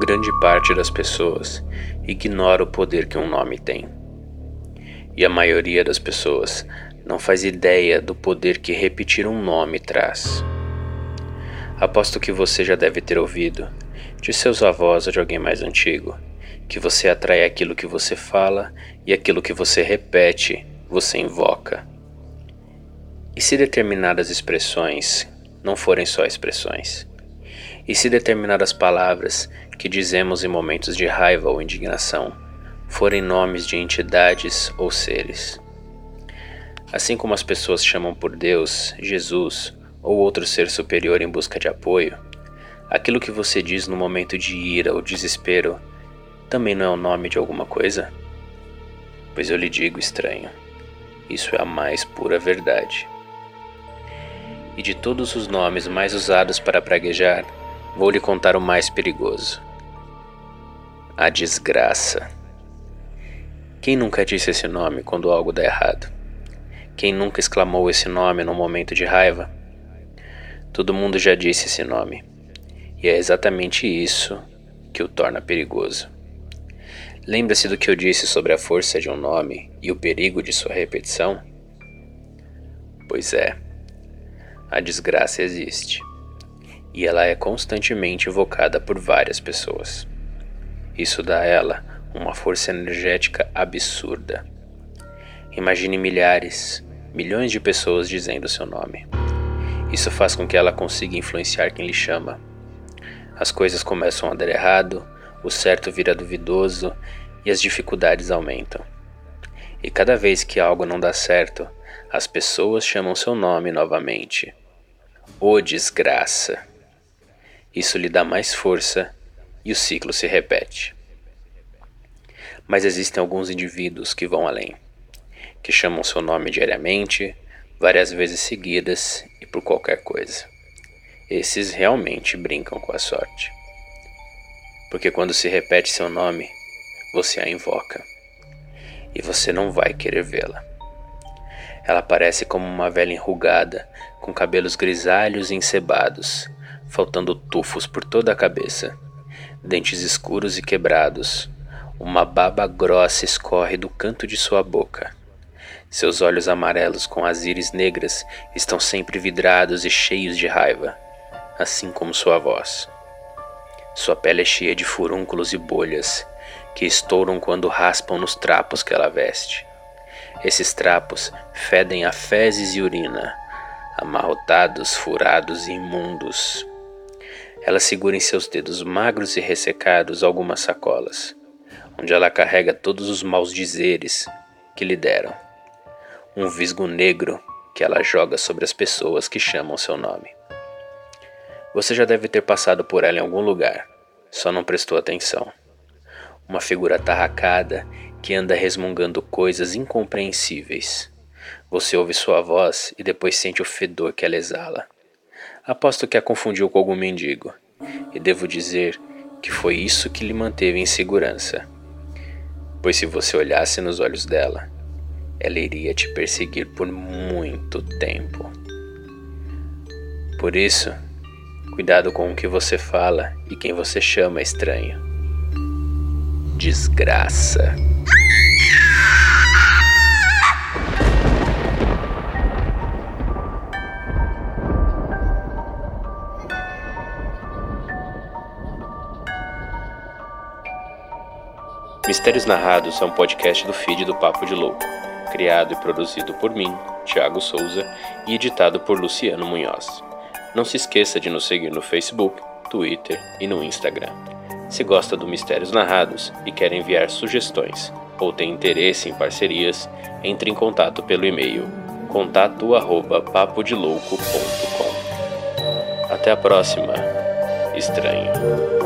Grande parte das pessoas ignora o poder que um nome tem. E a maioria das pessoas não faz ideia do poder que repetir um nome traz. Aposto que você já deve ter ouvido, de seus avós ou de alguém mais antigo, que você atrai aquilo que você fala e aquilo que você repete, você invoca. E se determinadas expressões não forem só expressões? E se determinadas palavras que dizemos em momentos de raiva ou indignação forem nomes de entidades ou seres? Assim como as pessoas chamam por Deus, Jesus ou outro ser superior em busca de apoio, aquilo que você diz no momento de ira ou desespero também não é o nome de alguma coisa? Pois eu lhe digo, estranho, isso é a mais pura verdade. E de todos os nomes mais usados para praguejar, vou lhe contar o mais perigoso: a desgraça. Quem nunca disse esse nome quando algo dá errado? Quem nunca exclamou esse nome num momento de raiva? Todo mundo já disse esse nome, e é exatamente isso que o torna perigoso. Lembra-se do que eu disse sobre a força de um nome e o perigo de sua repetição? Pois é, a desgraça existe e ela é constantemente invocada por várias pessoas. Isso dá a ela uma força energética absurda. Imagine milhares, milhões de pessoas dizendo seu nome. Isso faz com que ela consiga influenciar quem lhe chama. As coisas começam a dar errado o certo vira duvidoso e as dificuldades aumentam. E cada vez que algo não dá certo, as pessoas chamam seu nome novamente. Oh, desgraça! Isso lhe dá mais força e o ciclo se repete. Mas existem alguns indivíduos que vão além, que chamam seu nome diariamente, várias vezes seguidas e por qualquer coisa. Esses realmente brincam com a sorte porque quando se repete seu nome, você a invoca e você não vai querer vê-la. Ela parece como uma velha enrugada, com cabelos grisalhos e encebados, faltando tufos por toda a cabeça, dentes escuros e quebrados. Uma baba grossa escorre do canto de sua boca. Seus olhos amarelos com as íris negras estão sempre vidrados e cheios de raiva, assim como sua voz. Sua pele é cheia de furúnculos e bolhas que estouram quando raspam nos trapos que ela veste. Esses trapos fedem a fezes e urina, amarrotados, furados e imundos. Ela segura em seus dedos magros e ressecados algumas sacolas, onde ela carrega todos os maus dizeres que lhe deram. Um visgo negro que ela joga sobre as pessoas que chamam seu nome. Você já deve ter passado por ela em algum lugar, só não prestou atenção. Uma figura tarracada que anda resmungando coisas incompreensíveis. Você ouve sua voz e depois sente o fedor que ela exala. Aposto que a confundiu com algum mendigo, e devo dizer que foi isso que lhe manteve em segurança. Pois se você olhasse nos olhos dela, ela iria te perseguir por muito tempo. Por isso, Cuidado com o que você fala e quem você chama estranho. Desgraça. Mistérios Narrados é um podcast do feed do Papo de Louco, criado e produzido por mim, Thiago Souza, e editado por Luciano Munhoz. Não se esqueça de nos seguir no Facebook, Twitter e no Instagram. Se gosta do Mistérios Narrados e quer enviar sugestões ou tem interesse em parcerias, entre em contato pelo e-mail contato@papodelouco.com. Até a próxima, estranho.